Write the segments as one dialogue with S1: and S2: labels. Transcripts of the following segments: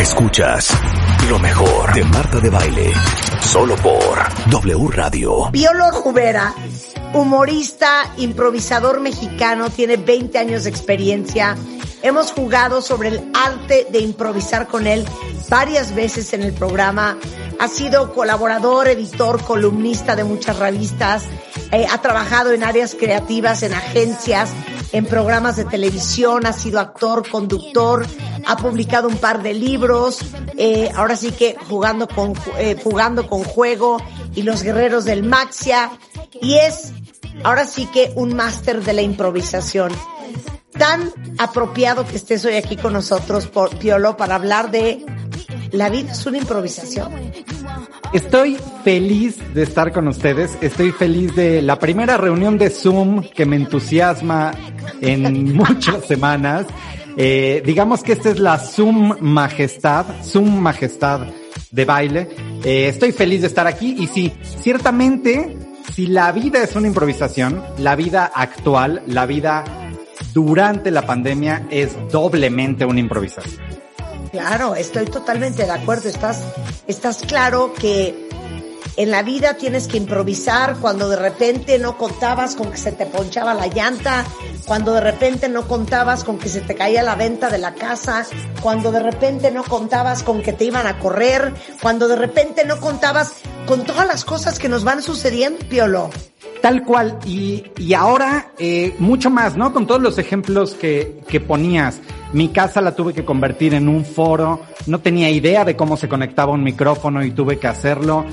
S1: Escuchas lo mejor de Marta de Baile, solo por W Radio.
S2: Piolo Rubera, humorista, improvisador mexicano, tiene 20 años de experiencia. Hemos jugado sobre el arte de improvisar con él varias veces en el programa. Ha sido colaborador, editor, columnista de muchas revistas. Eh, ha trabajado en áreas creativas, en agencias, en programas de televisión. Ha sido actor, conductor. Ha publicado un par de libros. Eh, ahora sí que jugando con, eh, jugando con juego y los guerreros del Maxia. Y es ahora sí que un máster de la improvisación tan apropiado que estés hoy aquí con nosotros, por Piolo, para hablar de la vida es una improvisación.
S3: Estoy feliz de estar con ustedes. Estoy feliz de la primera reunión de Zoom que me entusiasma en muchas semanas. Eh, digamos que esta es la Zoom Majestad, Zoom Majestad de baile. Eh, estoy feliz de estar aquí y sí, ciertamente, si la vida es una improvisación, la vida actual, la vida durante la pandemia es doblemente una improvisación.
S2: Claro, estoy totalmente de acuerdo. Estás, estás claro que en la vida tienes que improvisar cuando de repente no contabas con que se te ponchaba la llanta, cuando de repente no contabas con que se te caía la venta de la casa, cuando de repente no contabas con que te iban a correr, cuando de repente no contabas con todas las cosas que nos van sucediendo, Piolo.
S3: Tal cual, y, y ahora eh, mucho más, ¿no? Con todos los ejemplos que, que ponías. Mi casa la tuve que convertir en un foro, no tenía idea de cómo se conectaba un micrófono y tuve que hacerlo.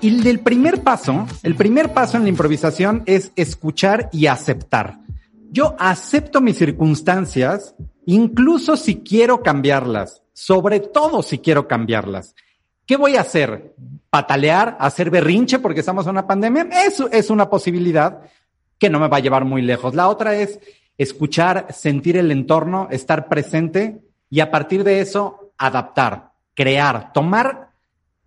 S3: Y el primer paso, el primer paso en la improvisación es escuchar y aceptar. Yo acepto mis circunstancias, incluso si quiero cambiarlas, sobre todo si quiero cambiarlas. ¿Qué voy a hacer? ¿Patalear? ¿Hacer berrinche porque estamos en una pandemia? Eso es una posibilidad que no me va a llevar muy lejos. La otra es escuchar, sentir el entorno, estar presente y a partir de eso adaptar, crear, tomar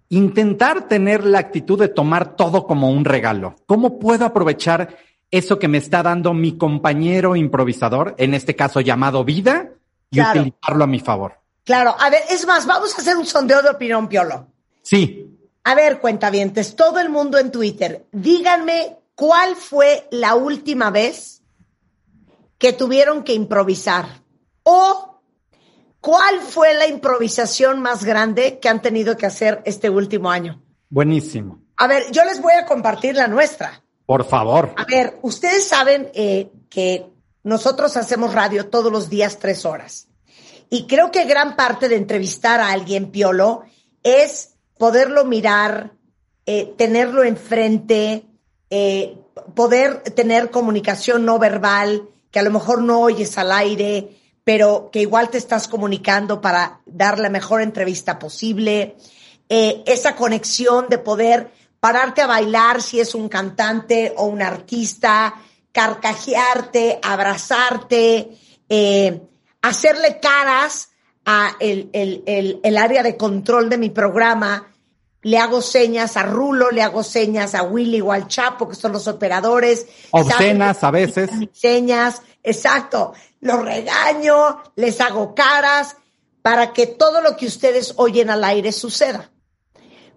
S3: intentar tener la actitud de tomar todo como un regalo. ¿Cómo puedo aprovechar eso que me está dando mi compañero improvisador, en este caso llamado vida, y utilizarlo a mi favor?
S2: Claro, a ver, es más, vamos a hacer un sondeo de opinión, Piolo.
S3: Sí.
S2: A ver, cuentavientes, todo el mundo en Twitter, díganme cuál fue la última vez que tuvieron que improvisar o ¿Cuál fue la improvisación más grande que han tenido que hacer este último año?
S3: Buenísimo.
S2: A ver, yo les voy a compartir la nuestra.
S3: Por favor.
S2: A ver, ustedes saben eh, que nosotros hacemos radio todos los días tres horas. Y creo que gran parte de entrevistar a alguien, Piolo, es poderlo mirar, eh, tenerlo enfrente, eh, poder tener comunicación no verbal, que a lo mejor no oyes al aire, pero que igual te estás comunicando para dar la mejor entrevista posible, eh, esa conexión de poder pararte a bailar si es un cantante o un artista, carcajearte, abrazarte, hacerle caras a el, el, el, área de control de mi programa. Le hago señas a Rulo, le hago señas a Willy o al Chapo, que son los operadores.
S3: Obscenas a veces.
S2: Señas, exacto los regaño, les hago caras, para que todo lo que ustedes oyen al aire suceda.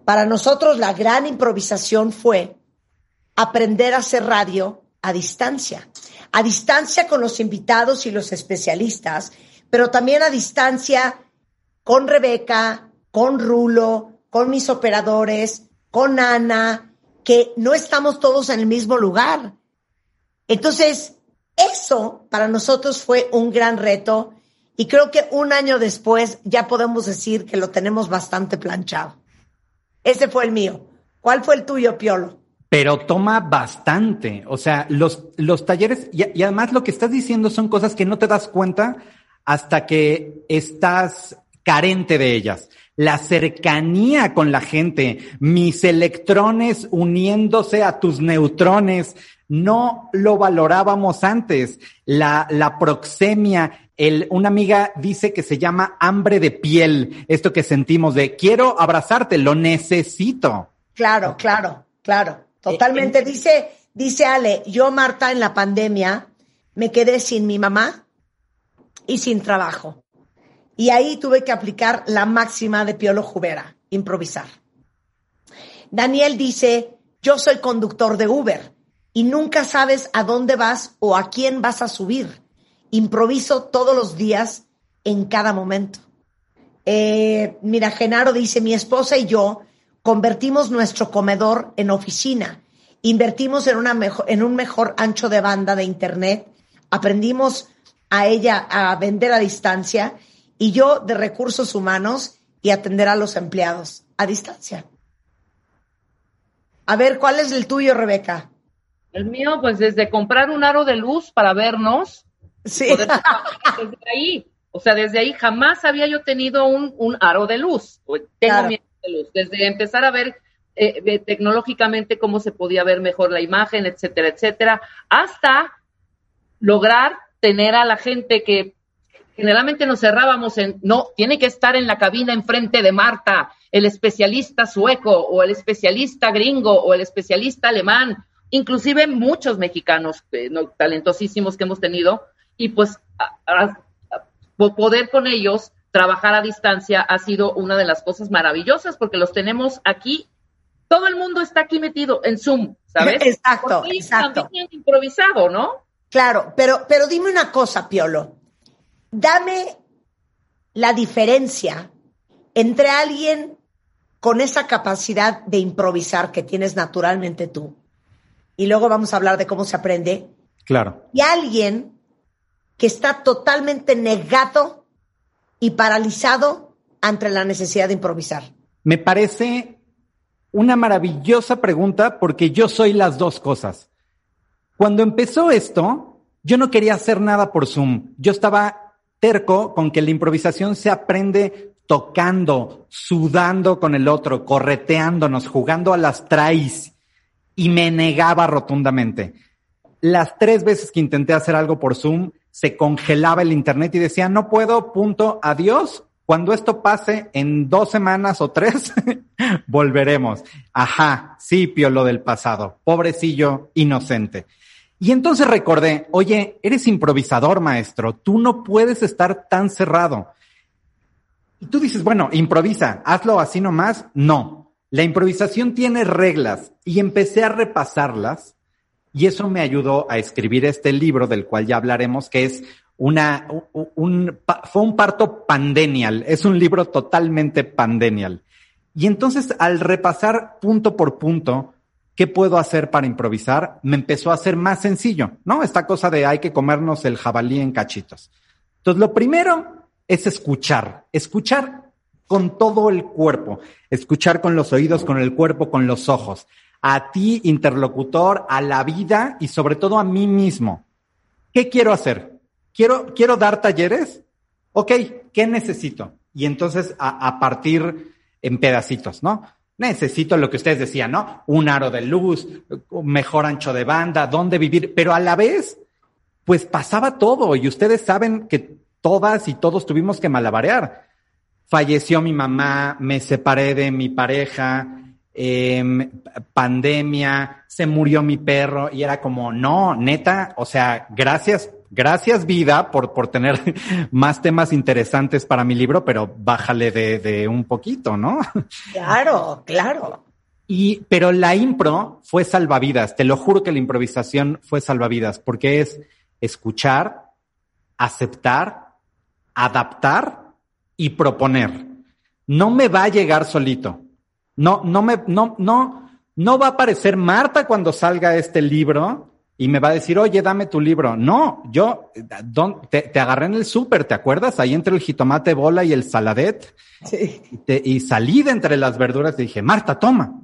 S2: Para nosotros la gran improvisación fue aprender a hacer radio a distancia, a distancia con los invitados y los especialistas, pero también a distancia con Rebeca, con Rulo, con mis operadores, con Ana, que no estamos todos en el mismo lugar. Entonces, eso para nosotros fue un gran reto y creo que un año después ya podemos decir que lo tenemos bastante planchado. Ese fue el mío. ¿Cuál fue el tuyo, Piolo?
S3: Pero toma bastante. O sea, los, los talleres, y, y además lo que estás diciendo son cosas que no te das cuenta hasta que estás carente de ellas. La cercanía con la gente, mis electrones uniéndose a tus neutrones, no lo valorábamos antes. La, la proxemia, el, una amiga dice que se llama hambre de piel, esto que sentimos de quiero abrazarte, lo necesito.
S2: Claro, claro, claro, totalmente. Dice, dice Ale, yo Marta en la pandemia me quedé sin mi mamá y sin trabajo. Y ahí tuve que aplicar la máxima de Piolo Jubera, improvisar. Daniel dice, yo soy conductor de Uber y nunca sabes a dónde vas o a quién vas a subir. Improviso todos los días en cada momento. Eh, mira, Genaro dice, mi esposa y yo convertimos nuestro comedor en oficina, invertimos en, una en un mejor ancho de banda de Internet, aprendimos a ella a vender a distancia y yo de recursos humanos y atender a los empleados a distancia. A ver, ¿cuál es el tuyo, Rebeca?
S4: El mío, pues desde comprar un aro de luz para vernos.
S2: Sí.
S4: desde ahí. O sea, desde ahí jamás había yo tenido un, un aro de luz. Tengo mi aro de luz. Desde empezar a ver eh, tecnológicamente cómo se podía ver mejor la imagen, etcétera, etcétera, hasta lograr tener a la gente que generalmente nos cerrábamos en, no, tiene que estar en la cabina enfrente de Marta, el especialista sueco o el especialista gringo o el especialista alemán inclusive muchos mexicanos eh, talentosísimos que hemos tenido, y pues poder con ellos trabajar a distancia ha sido una de las cosas maravillosas porque los tenemos aquí. Todo el mundo está aquí metido en Zoom, ¿sabes?
S2: Exacto, exacto.
S4: También improvisado, ¿no?
S2: Claro, pero, pero dime una cosa, Piolo. Dame la diferencia entre alguien con esa capacidad de improvisar que tienes naturalmente tú y luego vamos a hablar de cómo se aprende.
S3: Claro.
S2: Y alguien que está totalmente negado y paralizado ante la necesidad de improvisar.
S3: Me parece una maravillosa pregunta porque yo soy las dos cosas. Cuando empezó esto, yo no quería hacer nada por Zoom. Yo estaba terco con que la improvisación se aprende tocando, sudando con el otro, correteándonos, jugando a las trays y me negaba rotundamente. Las tres veces que intenté hacer algo por Zoom, se congelaba el Internet y decía, no puedo, punto, adiós. Cuando esto pase en dos semanas o tres, volveremos. Ajá, sí, lo del pasado. Pobrecillo, inocente. Y entonces recordé, oye, eres improvisador, maestro. Tú no puedes estar tan cerrado. Y tú dices, bueno, improvisa, hazlo así nomás. No, la improvisación tiene reglas y empecé a repasarlas y eso me ayudó a escribir este libro del cual ya hablaremos, que es una, un, fue un parto pandenial, es un libro totalmente pandenial. Y entonces al repasar punto por punto, ¿qué puedo hacer para improvisar? Me empezó a ser más sencillo, ¿no? Esta cosa de hay que comernos el jabalí en cachitos. Entonces, lo primero es escuchar, escuchar con todo el cuerpo, escuchar con los oídos, con el cuerpo, con los ojos, a ti, interlocutor, a la vida y sobre todo a mí mismo. ¿Qué quiero hacer? ¿Quiero, quiero dar talleres? Ok, ¿qué necesito? Y entonces a, a partir en pedacitos, ¿no? Necesito lo que ustedes decían, ¿no? Un aro de luz, mejor ancho de banda, dónde vivir, pero a la vez, pues pasaba todo y ustedes saben que todas y todos tuvimos que malabarear falleció mi mamá, me separé de mi pareja, em, pandemia, se murió mi perro y era como, no, neta, o sea, gracias, gracias vida por, por tener más temas interesantes para mi libro, pero bájale de, de un poquito, ¿no?
S2: Claro, claro.
S3: Y, pero la impro fue salvavidas, te lo juro que la improvisación fue salvavidas, porque es escuchar, aceptar, adaptar y proponer. No me va a llegar solito. No, no me, no, no, no va a aparecer Marta cuando salga este libro y me va a decir, oye, dame tu libro. No, yo te, te agarré en el súper, ¿te acuerdas? Ahí entre el jitomate bola y el saladet. Sí. Y, salí de entre las verduras y dije, Marta, toma.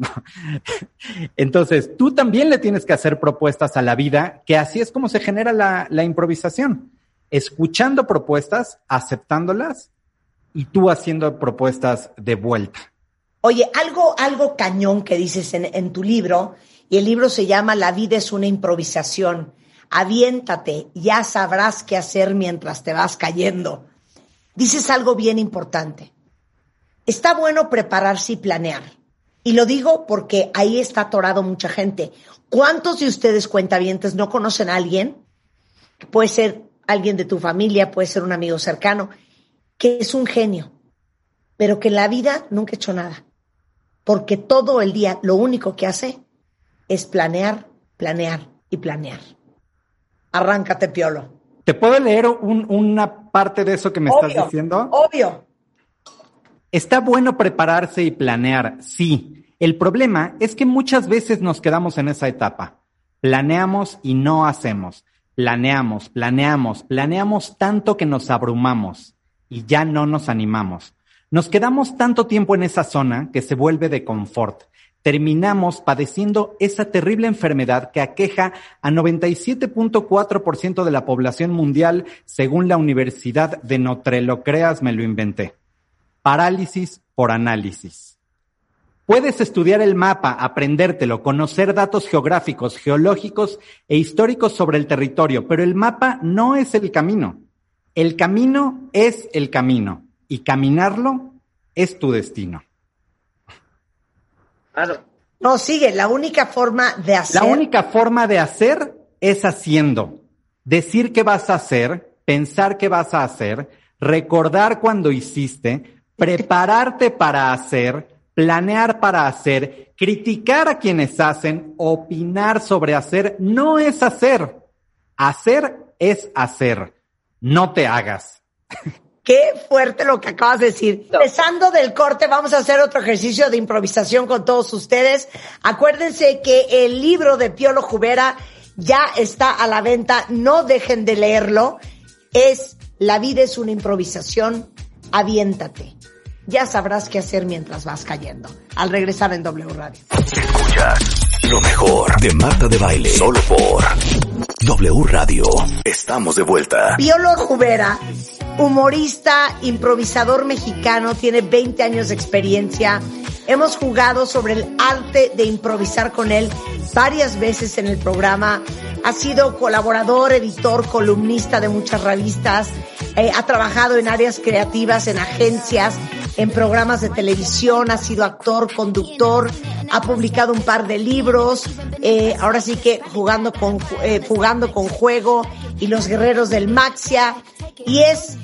S3: Entonces, tú también le tienes que hacer propuestas a la vida, que así es como se genera la, la improvisación escuchando propuestas, aceptándolas y tú haciendo propuestas de vuelta.
S2: Oye, algo, algo cañón que dices en, en tu libro, y el libro se llama La vida es una improvisación. Aviéntate, ya sabrás qué hacer mientras te vas cayendo. Dices algo bien importante. Está bueno prepararse y planear. Y lo digo porque ahí está atorado mucha gente. ¿Cuántos de ustedes cuentavientes no conocen a alguien? Puede ser alguien de tu familia, puede ser un amigo cercano, que es un genio, pero que en la vida nunca ha hecho nada. Porque todo el día lo único que hace es planear, planear y planear. Arráncate, Piolo.
S3: ¿Te puedo leer una parte de eso que me estás diciendo?
S2: Obvio.
S3: Está bueno prepararse y planear, sí. El problema es que muchas veces nos quedamos en esa etapa. Planeamos y no hacemos. Planeamos, planeamos, planeamos tanto que nos abrumamos y ya no nos animamos. Nos quedamos tanto tiempo en esa zona que se vuelve de confort. Terminamos padeciendo esa terrible enfermedad que aqueja a 97.4% de la población mundial según la Universidad de Notre Lo creas, me lo inventé parálisis por análisis. Puedes estudiar el mapa, aprendértelo, conocer datos geográficos, geológicos e históricos sobre el territorio, pero el mapa no es el camino. El camino es el camino y caminarlo es tu destino.
S2: No, sigue, la única forma de hacer.
S3: La única forma de hacer es haciendo. Decir qué vas a hacer, pensar qué vas a hacer, recordar cuando hiciste, prepararte para hacer, planear para hacer, criticar a quienes hacen, opinar sobre hacer, no es hacer. Hacer es hacer. No te hagas.
S2: Qué fuerte lo que acabas de decir. Empezando del corte, vamos a hacer otro ejercicio de improvisación con todos ustedes. Acuérdense que el libro de Piolo Jubera ya está a la venta. No dejen de leerlo. Es La vida es una improvisación. Aviéntate ya sabrás qué hacer mientras vas cayendo. Al regresar en W Radio.
S1: Escuchas lo mejor de Marta de Baile. Solo por W Radio. Estamos de vuelta.
S2: Piolo Jubera, humorista, improvisador mexicano, tiene 20 años de experiencia. Hemos jugado sobre el arte de improvisar con él varias veces en el programa. Ha sido colaborador, editor, columnista de muchas revistas. Eh, ha trabajado en áreas creativas, en agencias, en programas de televisión, ha sido actor, conductor, ha publicado un par de libros, eh, ahora sí que jugando con, eh, jugando con juego y los guerreros del Maxia, y es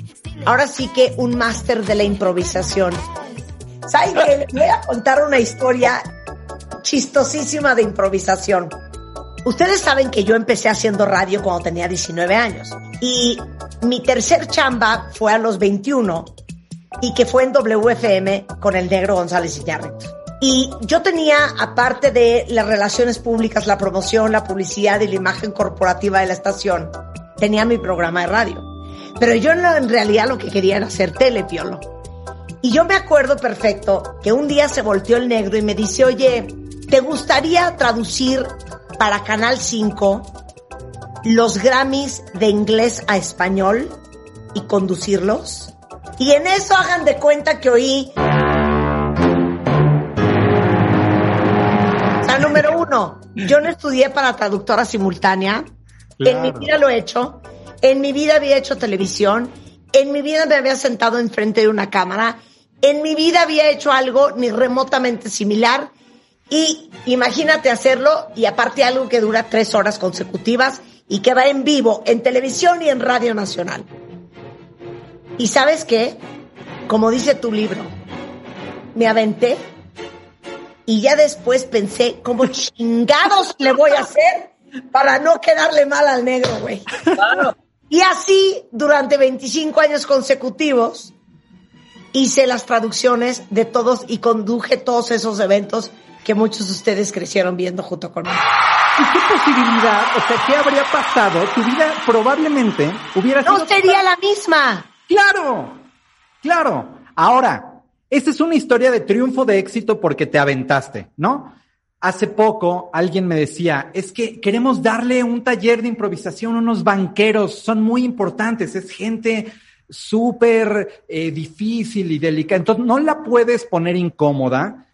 S2: ahora sí que un máster de la improvisación. ¿Saben qué? Voy a contar una historia chistosísima de improvisación. Ustedes saben que yo empecé haciendo radio cuando tenía 19 años y mi tercer chamba fue a los 21 y que fue en WFM con el negro González Iñárritu. Y yo tenía, aparte de las relaciones públicas, la promoción, la publicidad y la imagen corporativa de la estación, tenía mi programa de radio. Pero yo en realidad lo que quería era hacer telepiolo. Y yo me acuerdo perfecto que un día se volteó el negro y me dice, oye, ¿te gustaría traducir para Canal 5 los Grammys de inglés a español y conducirlos? Y en eso hagan de cuenta que oí. O sea, número uno, yo no estudié para traductora simultánea. En mi vida lo he hecho. En mi vida había hecho televisión. En mi vida me había sentado enfrente de una cámara. En mi vida había hecho algo ni remotamente similar. Y imagínate hacerlo y aparte algo que dura tres horas consecutivas y que va en vivo en televisión y en Radio Nacional. Y sabes qué? Como dice tu libro, me aventé y ya después pensé, ¿cómo chingados le voy a hacer para no quedarle mal al negro, güey? Y así, durante 25 años consecutivos, hice las traducciones de todos y conduje todos esos eventos que muchos de ustedes crecieron viendo junto conmigo.
S3: ¿Y qué posibilidad, o sea, qué habría pasado? Tu vida probablemente hubiera
S2: sido... No sería la misma.
S3: Claro, claro. Ahora, esta es una historia de triunfo, de éxito porque te aventaste, ¿no? hace poco alguien me decía, es que queremos darle un taller de improvisación a unos banqueros, son muy importantes, es gente súper eh, difícil y delicada, entonces no la puedes poner incómoda,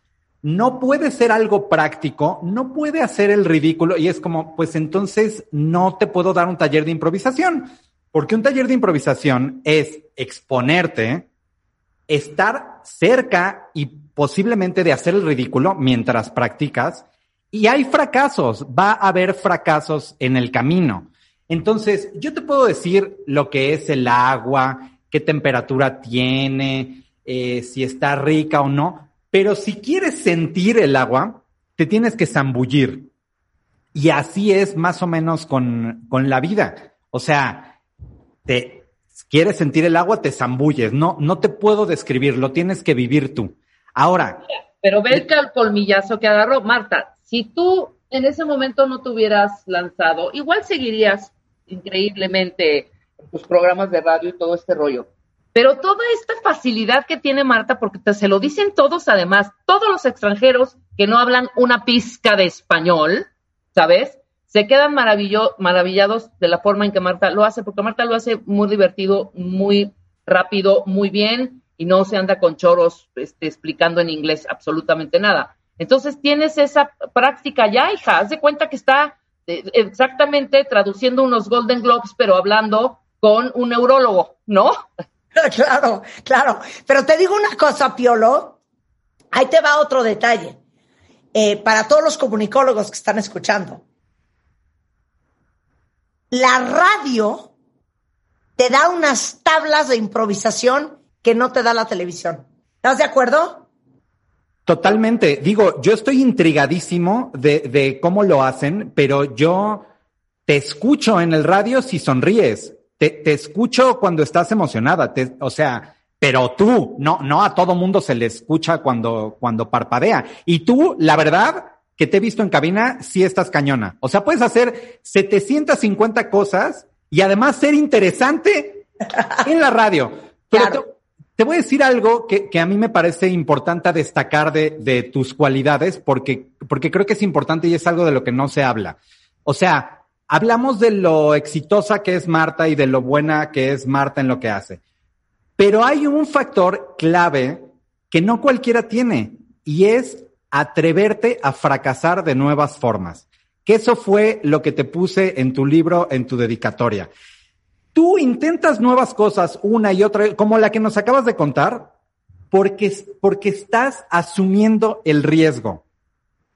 S3: no puede ser algo práctico, no puede hacer el ridículo y es como, pues entonces no te puedo dar un taller de improvisación, porque un taller de improvisación es exponerte, estar cerca y posiblemente de hacer el ridículo mientras practicas. Y hay fracasos, va a haber fracasos en el camino. Entonces, yo te puedo decir lo que es el agua, qué temperatura tiene, eh, si está rica o no, pero si quieres sentir el agua, te tienes que zambullir. Y así es más o menos con, con la vida. O sea, te, quieres sentir el agua, te zambulles. No, no te puedo describir, lo tienes que vivir tú. Ahora.
S4: Pero ve el colmillazo que agarró. Marta, si tú en ese momento no te hubieras lanzado, igual seguirías increíblemente tus programas de radio y todo este rollo. Pero toda esta facilidad que tiene Marta, porque te, se lo dicen todos además, todos los extranjeros que no hablan una pizca de español, ¿sabes? Se quedan maravillados de la forma en que Marta lo hace, porque Marta lo hace muy divertido, muy rápido, muy bien, y no se anda con choros este, explicando en inglés absolutamente nada. Entonces tienes esa práctica ya, hija, haz de cuenta que está eh, exactamente traduciendo unos Golden Globes, pero hablando con un neurólogo, ¿no?
S2: Claro, claro. Pero te digo una cosa, Piolo, ahí te va otro detalle. Eh, para todos los comunicólogos que están escuchando la radio te da unas tablas de improvisación que no te da la televisión. ¿Estás de acuerdo?
S3: Totalmente. Digo, yo estoy intrigadísimo de, cómo lo hacen, pero yo te escucho en el radio si sonríes. Te, escucho cuando estás emocionada. o sea, pero tú, no, no a todo mundo se le escucha cuando, cuando parpadea. Y tú, la verdad, que te he visto en cabina, sí estás cañona. O sea, puedes hacer 750 cosas y además ser interesante en la radio. Pero te, voy a decir algo que, a mí me parece importante destacar de, de, tus cualidades, porque, porque creo que es importante y es algo de lo que no se habla. O sea, hablamos de lo exitosa que es Marta y de lo buena que es Marta en lo que hace. Pero hay un factor clave que no cualquiera tiene y es atreverte a fracasar de nuevas formas. Que eso fue lo que te puse en tu libro, en tu dedicatoria. Tú intentas nuevas cosas una y otra, como la que nos acabas de contar, porque, porque estás asumiendo el riesgo.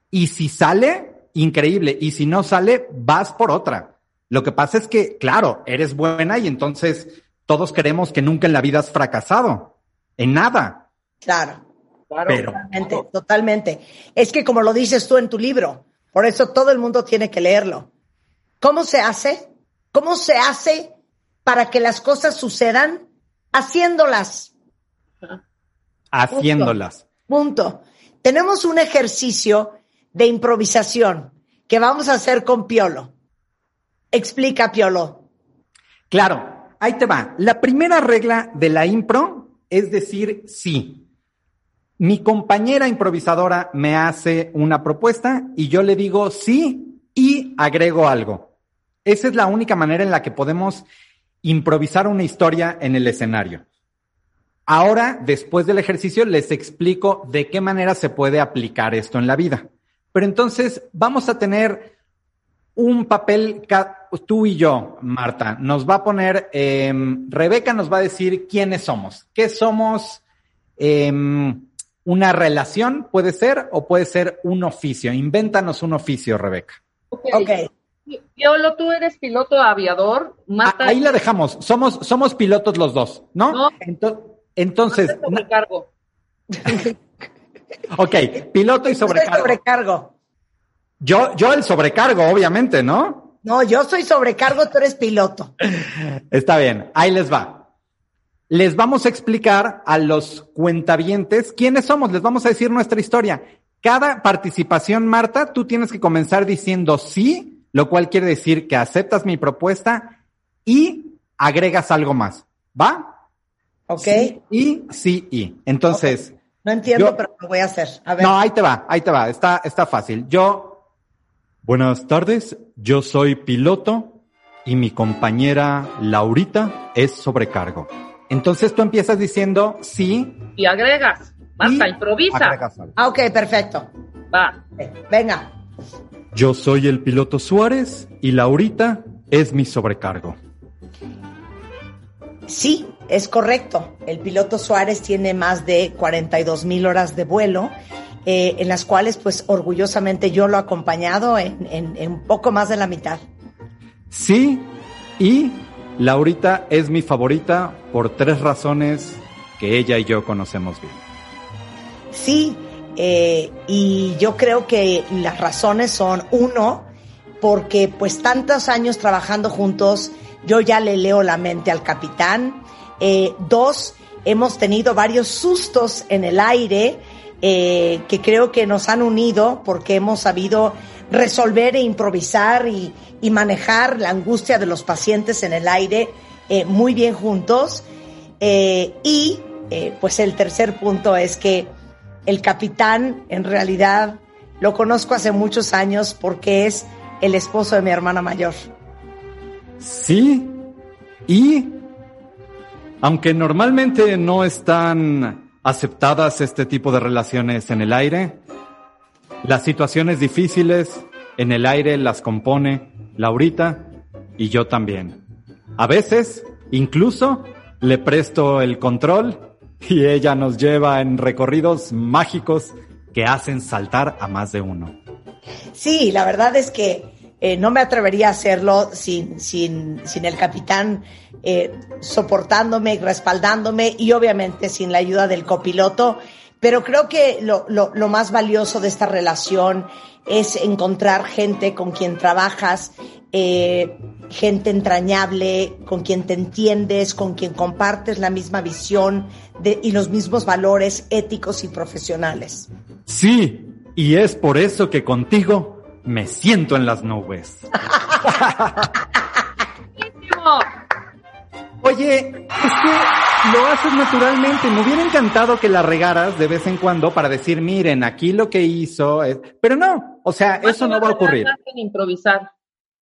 S3: Y si sale, increíble. Y si no sale, vas por otra. Lo que pasa es que, claro, eres buena y entonces todos queremos que nunca en la vida has fracasado. En nada.
S2: Claro. Totalmente, totalmente. Es que como lo dices tú en tu libro, por eso todo el mundo tiene que leerlo. ¿Cómo se hace? ¿Cómo se hace para que las cosas sucedan? Haciéndolas.
S3: Haciéndolas.
S2: Punto. Tenemos un ejercicio de improvisación que vamos a hacer con Piolo. Explica, Piolo.
S3: Claro, ahí te va. La primera regla de la impro es decir sí. Mi compañera improvisadora me hace una propuesta y yo le digo sí y agrego algo. Esa es la única manera en la que podemos improvisar una historia en el escenario. Ahora, después del ejercicio, les explico de qué manera se puede aplicar esto en la vida. Pero entonces vamos a tener un papel, tú y yo, Marta, nos va a poner, em, Rebeca nos va a decir quiénes somos, qué somos, em, una relación puede ser o puede ser un oficio. Invéntanos un oficio, Rebeca.
S4: Ok. okay. Piolo, tú eres piloto aviador.
S3: Ah, ahí la dejamos. Somos, somos pilotos los dos, ¿no? no entonces.
S4: Sobrecargo.
S3: ok, piloto y sobrecargo.
S2: sobrecargo.
S3: Yo, yo el sobrecargo, obviamente, ¿no?
S2: No, yo soy sobrecargo, tú eres piloto.
S3: Está bien, ahí les va les vamos a explicar a los cuentavientes quiénes somos, les vamos a decir nuestra historia. Cada participación, Marta, tú tienes que comenzar diciendo sí, lo cual quiere decir que aceptas mi propuesta y agregas algo más. ¿Va?
S2: Ok.
S3: y sí y. Entonces,
S2: No entiendo,
S3: Yo-
S2: pero lo voy a hacer. A ver.
S3: No, ahí te va, ahí te va, está, está fácil. Yo, buenas tardes, yo soy piloto y mi compañera Laurita es sobrecargo. Entonces tú empiezas diciendo sí.
S4: Y agregas. Marta,
S3: y
S4: improvisa.
S3: agregas.
S2: Ah, ok, perfecto.
S4: Va.
S2: Eh, Venga.
S3: Yo soy el piloto Suárez y Laurita es mi sobrecargo.
S2: Sí, es correcto. El piloto Suárez tiene más de 42 mil horas de vuelo, eh, en las cuales, pues, orgullosamente yo lo he acompañado en, en- en un poco más de la mitad.
S3: Sí, y Laurita es mi favorita por tres razones que ella y yo conocemos bien.
S2: Sí, eh, y yo creo que las razones son, uno, porque pues tantos años trabajando juntos, yo ya le leo la mente al capitán. Eh, dos, hemos tenido varios sustos en el aire eh, que creo que nos han unido porque hemos sabido resolver e improvisar y, manejar la angustia de los pacientes en el aire eh, muy bien juntos. Eh, y eh, pues el tercer punto es que el capitán en realidad lo conozco hace muchos años porque es el esposo de mi hermana mayor.
S3: Sí, y aunque normalmente no están aceptadas este tipo de relaciones en el aire, las situaciones difíciles en el aire las compone Laurita y yo también. A veces, incluso, le presto el control y ella nos lleva en recorridos mágicos que hacen saltar a más de uno.
S2: Sí, la verdad es que eh, no me atrevería a hacerlo sin, sin, sin el capitán eh, soportándome, respaldándome y obviamente sin la ayuda del copiloto. Pero creo que lo, lo, lo más valioso de esta relación es encontrar gente con quien trabajas, eh, gente entrañable, con quien te entiendes, con quien compartes la misma visión de, y los mismos valores éticos y profesionales.
S3: Sí, y es por eso que contigo me siento en las nubes. Oye, es que lo haces naturalmente. Me hubiera encantado que la regaras de vez en cuando para decir, miren, aquí lo que hizo es... Pero no, o sea, eso no va a ocurrir.
S4: Improvisar.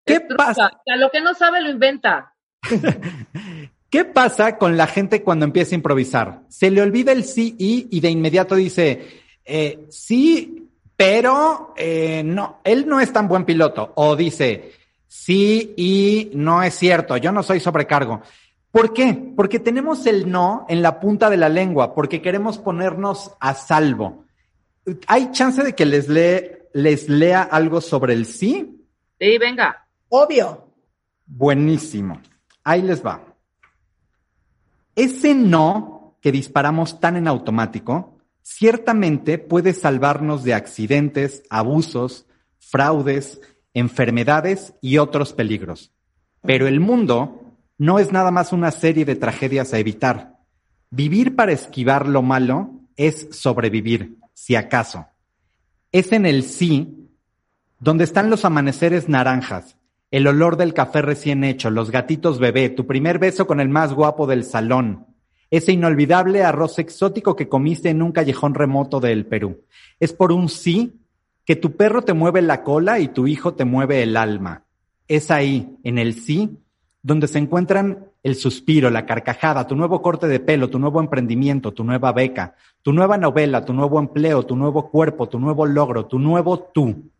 S3: ¿Qué pasa?
S4: O sea, lo que no sabe lo inventa.
S3: ¿Qué pasa con la gente cuando empieza a improvisar? Se le olvida el sí y y de inmediato dice, eh, sí, pero eh, no, él no es tan buen piloto. O dice, sí y no es cierto, yo no soy sobrecargo. ¿Por qué? Porque tenemos el no en la punta de la lengua, porque queremos ponernos a salvo. ¿Hay chance de que les, lee, les lea algo sobre el sí?
S4: Sí, venga.
S2: Obvio.
S3: Buenísimo. Ahí les va. Ese no que disparamos tan en automático, ciertamente puede salvarnos de accidentes, abusos, fraudes, enfermedades y otros peligros. Pero el mundo no es nada más una serie de tragedias a evitar. Vivir para esquivar lo malo es sobrevivir, si acaso. Es en el sí donde están los amaneceres naranjas, el olor del café recién hecho, los gatitos bebé, tu primer beso con el más guapo del salón, ese inolvidable arroz exótico que comiste en un callejón remoto del Perú. Es por un sí que tu perro te mueve la cola y tu hijo te mueve el alma. Es ahí, en el sí, donde se encuentran el suspiro, la carcajada, tu nuevo corte de pelo, tu nuevo emprendimiento, tu nueva beca, tu nueva novela, tu nuevo empleo, tu nuevo cuerpo, tu nuevo logro, tu nuevo tú.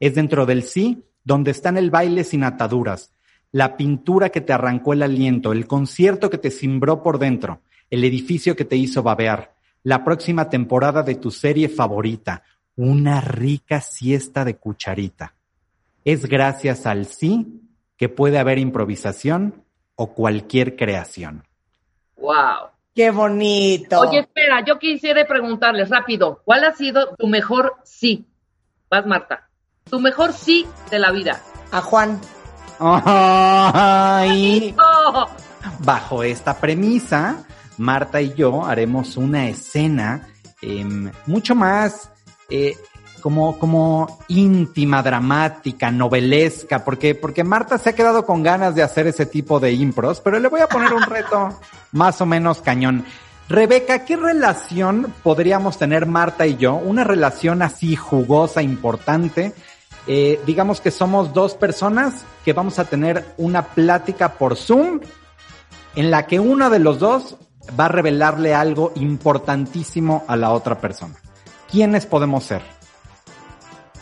S3: Es dentro del sí donde están el baile sin ataduras, la pintura que te arrancó el aliento, el concierto que te cimbró por dentro, el edificio que te hizo babear, la próxima temporada de tu serie favorita, una rica siesta de cucharita. Es gracias al sí que puede haber improvisación o cualquier creación.
S4: Wow.
S2: Qué bonito.
S4: Oye, espera, yo quisiera preguntarles rápido, ¿cuál ha sido tu mejor sí? Vas, Marta. Tu mejor sí de la vida.
S2: A Juan.
S3: Ay. Bajo esta premisa, Marta y yo haremos una escena eh, mucho más eh, como, como íntima, dramática, novelesca, porque, porque Marta se ha quedado con ganas de hacer ese tipo de impros, pero le voy a poner un reto más o menos cañón. Rebeca, ¿qué relación podríamos tener Marta y yo? Una relación así jugosa, importante. Eh, digamos que somos dos personas que vamos a tener una plática por Zoom en la que uno de los dos va a revelarle algo importantísimo a la otra persona. ¿Quiénes podemos ser?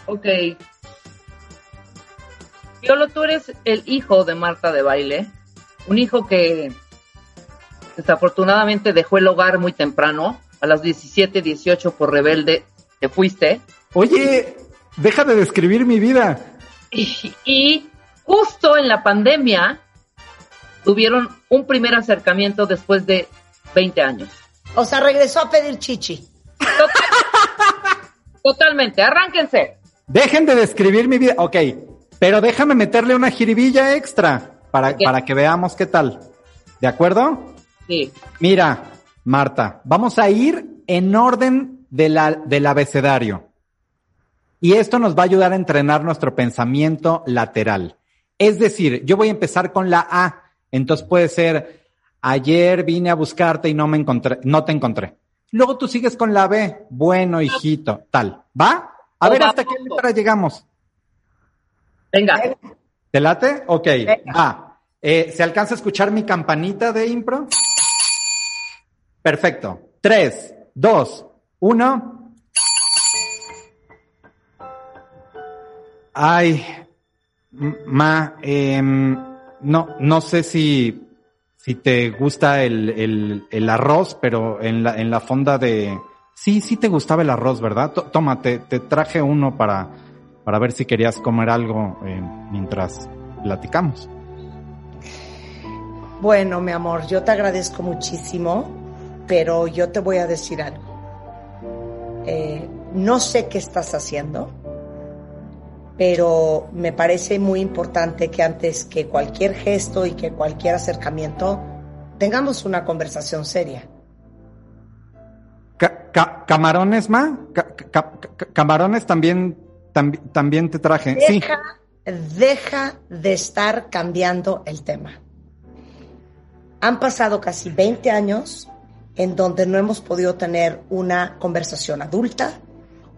S4: Ok. Piolo, tú eres el hijo de Marta de Baile, un hijo que desafortunadamente dejó el hogar muy temprano, a las 17, 18 por rebelde, te fuiste.
S3: Oye, deja de describir mi vida.
S4: Y, y justo en la pandemia tuvieron un primer acercamiento después de 20 años.
S2: O sea, regresó a pedir chichi.
S4: Totalmente, arránquense.
S3: Dejen de describir mi vida. Ok, pero déjame meterle una jiribilla extra para, para que veamos qué tal. ¿De acuerdo?
S4: Sí.
S3: Mira, Marta, vamos a ir en orden de la, del abecedario. Y esto nos va a ayudar a entrenar nuestro pensamiento lateral. Es decir, yo voy a empezar con la A. Entonces puede ser, ayer vine a buscarte y no me encontré, no te encontré. Luego tú sigues con la B, bueno, hijito, tal. ¿Va? A ver hasta qué letra llegamos.
S4: Venga.
S3: ¿Te late? Ok. Ah, eh, ¿se alcanza a escuchar mi campanita de impro? Perfecto. Tres, dos, uno. Ay, ma, eh, no, no sé si, si te gusta el, el, el arroz, pero en la, en la fonda de... Sí, sí te gustaba el arroz, ¿verdad? T toma, te, traje uno para, para ver si querías comer algo eh, mientras platicamos.
S2: Bueno, mi amor, yo te agradezco muchísimo, pero yo te voy a decir algo. Eh, no sé qué estás haciendo, pero me parece muy importante que antes que cualquier gesto y que cualquier acercamiento tengamos una conversación seria.
S3: Ca ca ¿Camarones, ma? Ca ¿Camarones también, tam también te traje?
S2: Deja. Deja de estar cambiando el tema. Han pasado casi 20 años en donde no hemos podido tener una conversación adulta,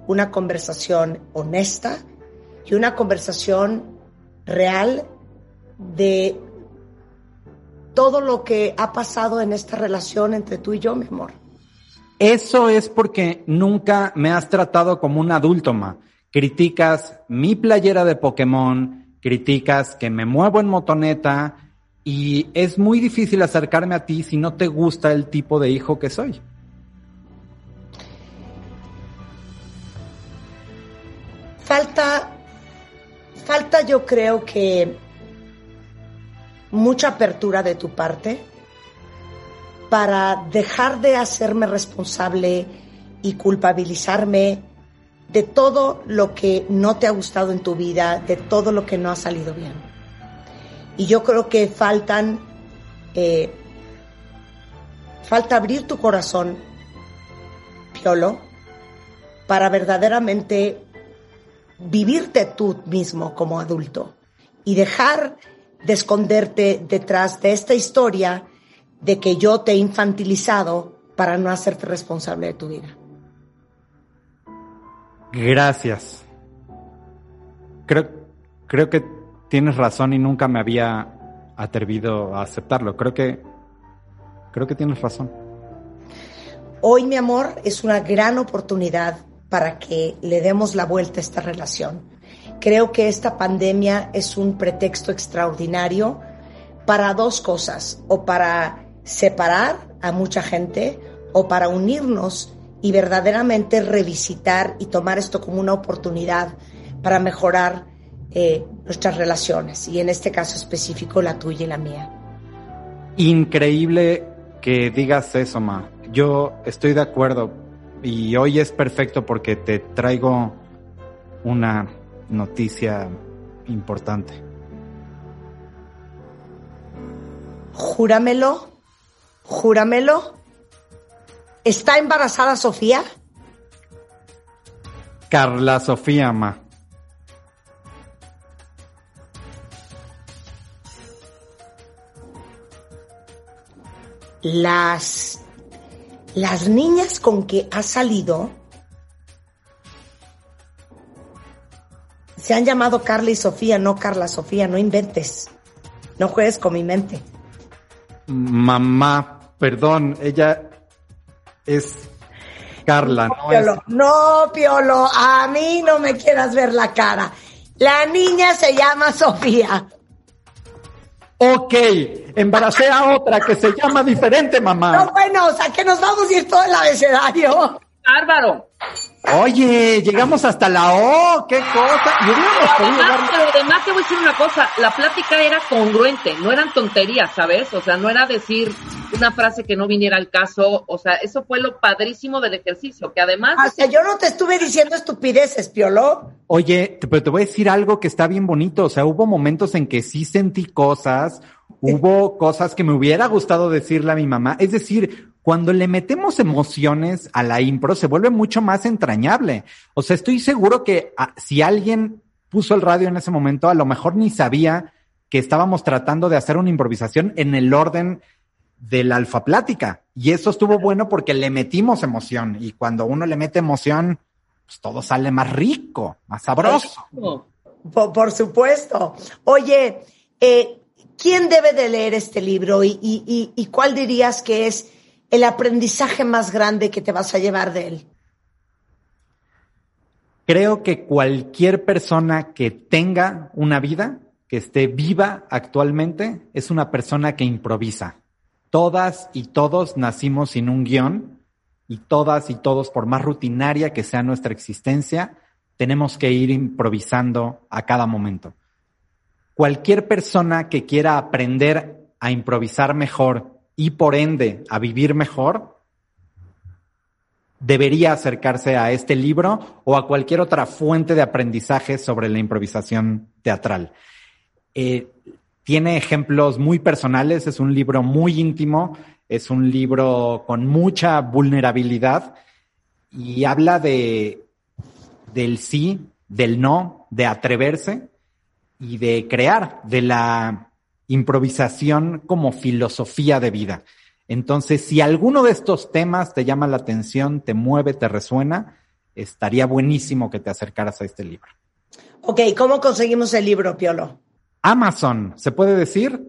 S2: una conversación honesta, y una conversación real de todo lo que ha pasado en esta relación entre tú y yo, mi amor.
S3: Eso es porque nunca me has tratado como un adulto, ma. Criticas mi playera de Pokémon, criticas que me muevo en motoneta y es muy difícil acercarme a ti si no te gusta el tipo de hijo que soy.
S2: Falta falta yo creo que mucha apertura de tu parte para dejar de hacerme responsable y culpabilizarme de todo lo que no te ha gustado en tu vida, de todo lo que no ha salido bien. Y yo creo que faltan, eh, falta abrir tu corazón, Piolo, para verdaderamente vivirte tú mismo como adulto y dejar de esconderte detrás de esta historia de que yo te he infantilizado para no hacerte responsable de tu vida.
S3: Gracias. Creo, creo que tienes razón y nunca me había atrevido a aceptarlo. Creo que, creo que tienes razón.
S2: Hoy, mi amor, es una gran oportunidad para que le demos la vuelta a esta relación. Creo que esta pandemia es un pretexto extraordinario para dos cosas, o para separar a mucha gente o para unirnos y verdaderamente revisitar y tomar esto como una oportunidad para mejorar eh, nuestras relaciones y en este caso específico la tuya y la mía.
S3: Increíble que digas eso, Ma. Yo estoy de acuerdo y hoy es perfecto porque te traigo una noticia importante.
S2: Júramelo, júramelo. ¿Está embarazada Sofía?
S3: Carla Sofía, ma.
S2: Las las niñas con que has salido se han llamado Carla y Sofía, no Carla Sofía, no inventes. No juegues con mi mente.
S3: Mamá, perdón, ella es Carla,
S2: no, Piolo, no, Piolo, a mí no me quieras ver la cara. La niña se llama Sofía.
S3: Ok, embaracé a otra que se llama diferente, mamá.
S2: No, bueno, o sea que nos vamos a ir todo el abecedario.
S4: Bárbaro.
S3: Oye, llegamos hasta la O, qué cosa. Y
S4: además, además te voy a decir una cosa, la plática era congruente, no eran tonterías, ¿sabes? O sea, no era decir una frase que no viniera al caso, o sea, eso fue lo padrísimo del ejercicio, que además...
S2: O sea, yo no te estuve diciendo estupideces, Piolo.
S3: Oye, pero te voy a decir algo que está bien bonito, o sea, hubo momentos en que sí sentí cosas, hubo cosas que me hubiera gustado decirle a mi mamá, es decir, cuando le metemos emociones a la impro, se vuelve mucho más entrañable. O sea, estoy seguro que ah, si alguien puso el radio en ese momento, a lo mejor ni sabía que estábamos tratando de hacer una improvisación en el orden de la alfaplática. Y eso estuvo bueno porque le metimos emoción. Y cuando uno le mete emoción, pues todo sale más rico, más sabroso.
S2: Por, supuesto. Oye, eh, ¿quién debe de leer este libro y cuál dirías que es el aprendizaje más grande que te vas a llevar de él?
S3: Creo que cualquier persona que tenga una vida, que esté viva actualmente, es una persona que improvisa. Todas y todos nacimos sin un guion y todas y todos, por más rutinaria que sea nuestra existencia, tenemos que ir improvisando a cada momento. Cualquier persona que quiera aprender a improvisar mejor y por ende a vivir mejor, debería acercarse a este libro o a cualquier otra fuente de aprendizaje sobre la improvisación teatral. Eh, tiene ejemplos muy personales, es un libro muy íntimo, es un libro con mucha vulnerabilidad y habla de del sí, del no, de atreverse y de crear, de la improvisación como filosofía de vida. Entonces, si alguno de estos temas te llama la atención, te mueve, te resuena, estaría buenísimo que te acercaras a este libro.
S2: Ok, ¿cómo conseguimos el libro, Piolo?
S3: Amazon, ¿se puede decir?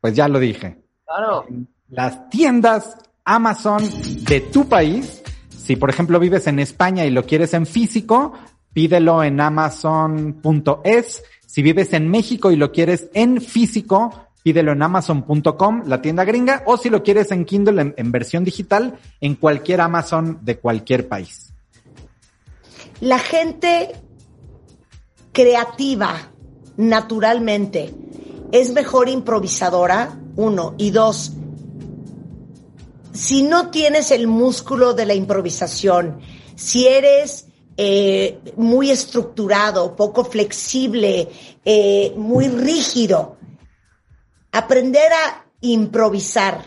S3: Pues ya lo dije.
S4: Claro.
S3: Las tiendas Amazon de tu país, si por ejemplo vives en España y lo quieres en físico, pídelo en amazon.es si vives en México y lo quieres en físico, pídelo en amazon.com, la tienda gringa, o si lo quieres en Kindle en, versión digital, en cualquier Amazon de cualquier país.
S2: La gente creativa, naturalmente, es mejor improvisadora, uno, y dos, si no tienes el músculo de la improvisación, si eres eh, muy estructurado, poco flexible, eh, muy rígido. Aprender a improvisar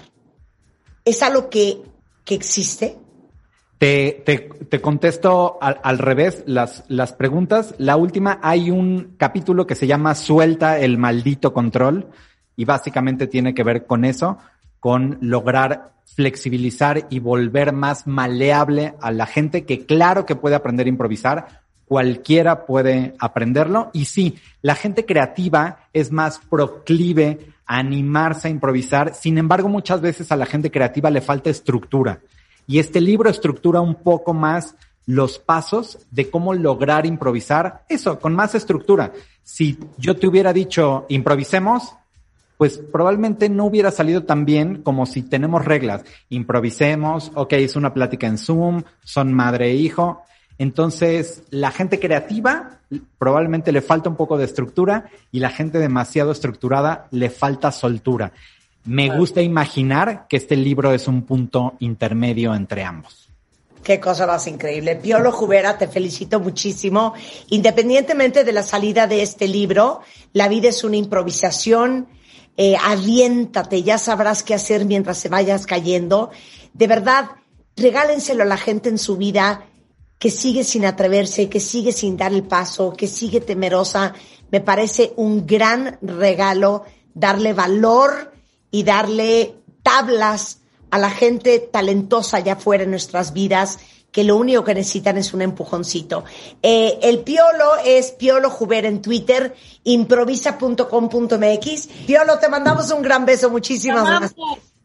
S2: es algo que, que existe.
S3: Te, te, contesto al, al, revés las, las preguntas. La última, hay un capítulo que se llama Suelta el maldito control y básicamente tiene que ver con eso, con lograr flexibilizar y volver más maleable a la gente que claro que puede aprender a improvisar, cualquiera puede aprenderlo. Y sí, la gente creativa es más proclive a animarse a improvisar, sin embargo muchas veces a la gente creativa le falta estructura. Y este libro estructura un poco más los pasos de cómo lograr improvisar. Eso, con más estructura. Si yo te hubiera dicho improvisemos, pues probablemente no hubiera salido tan bien como si tenemos reglas. Improvisemos, ok, es una plática en Zoom, son madre e hijo. Entonces, la gente creativa probablemente le falta un poco de estructura y la gente demasiado estructurada le falta soltura. Me gusta imaginar que este libro es un punto intermedio entre ambos.
S2: Qué cosa más increíble. Piolo Jubera, te felicito muchísimo. Independientemente de la salida de este libro, la vida es una improvisación eh, ya sabrás qué hacer mientras se vayas cayendo. De verdad, regálenselo a la gente en su vida que sigue sin atreverse, que sigue sin dar el paso, que sigue temerosa. Me parece un gran regalo darle valor y darle tablas a la gente talentosa allá afuera en nuestras vidas que lo único que necesitan es un empujoncito. Eh, el Piolo es Piolo Juber en Twitter, improvisa.com.mx. Piolo, te mandamos un gran beso, muchísimas gracias.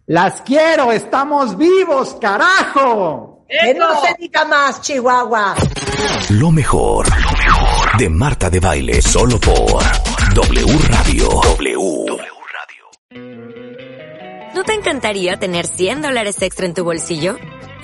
S3: Las quiero, estamos vivos, carajo.
S2: Que no se diga más, Chihuahua.
S1: Lo mejor, lo mejor de Marta de Baile, solo por W Radio. W.
S5: ¿No te encantaría tener 100 dólares extra en tu bolsillo?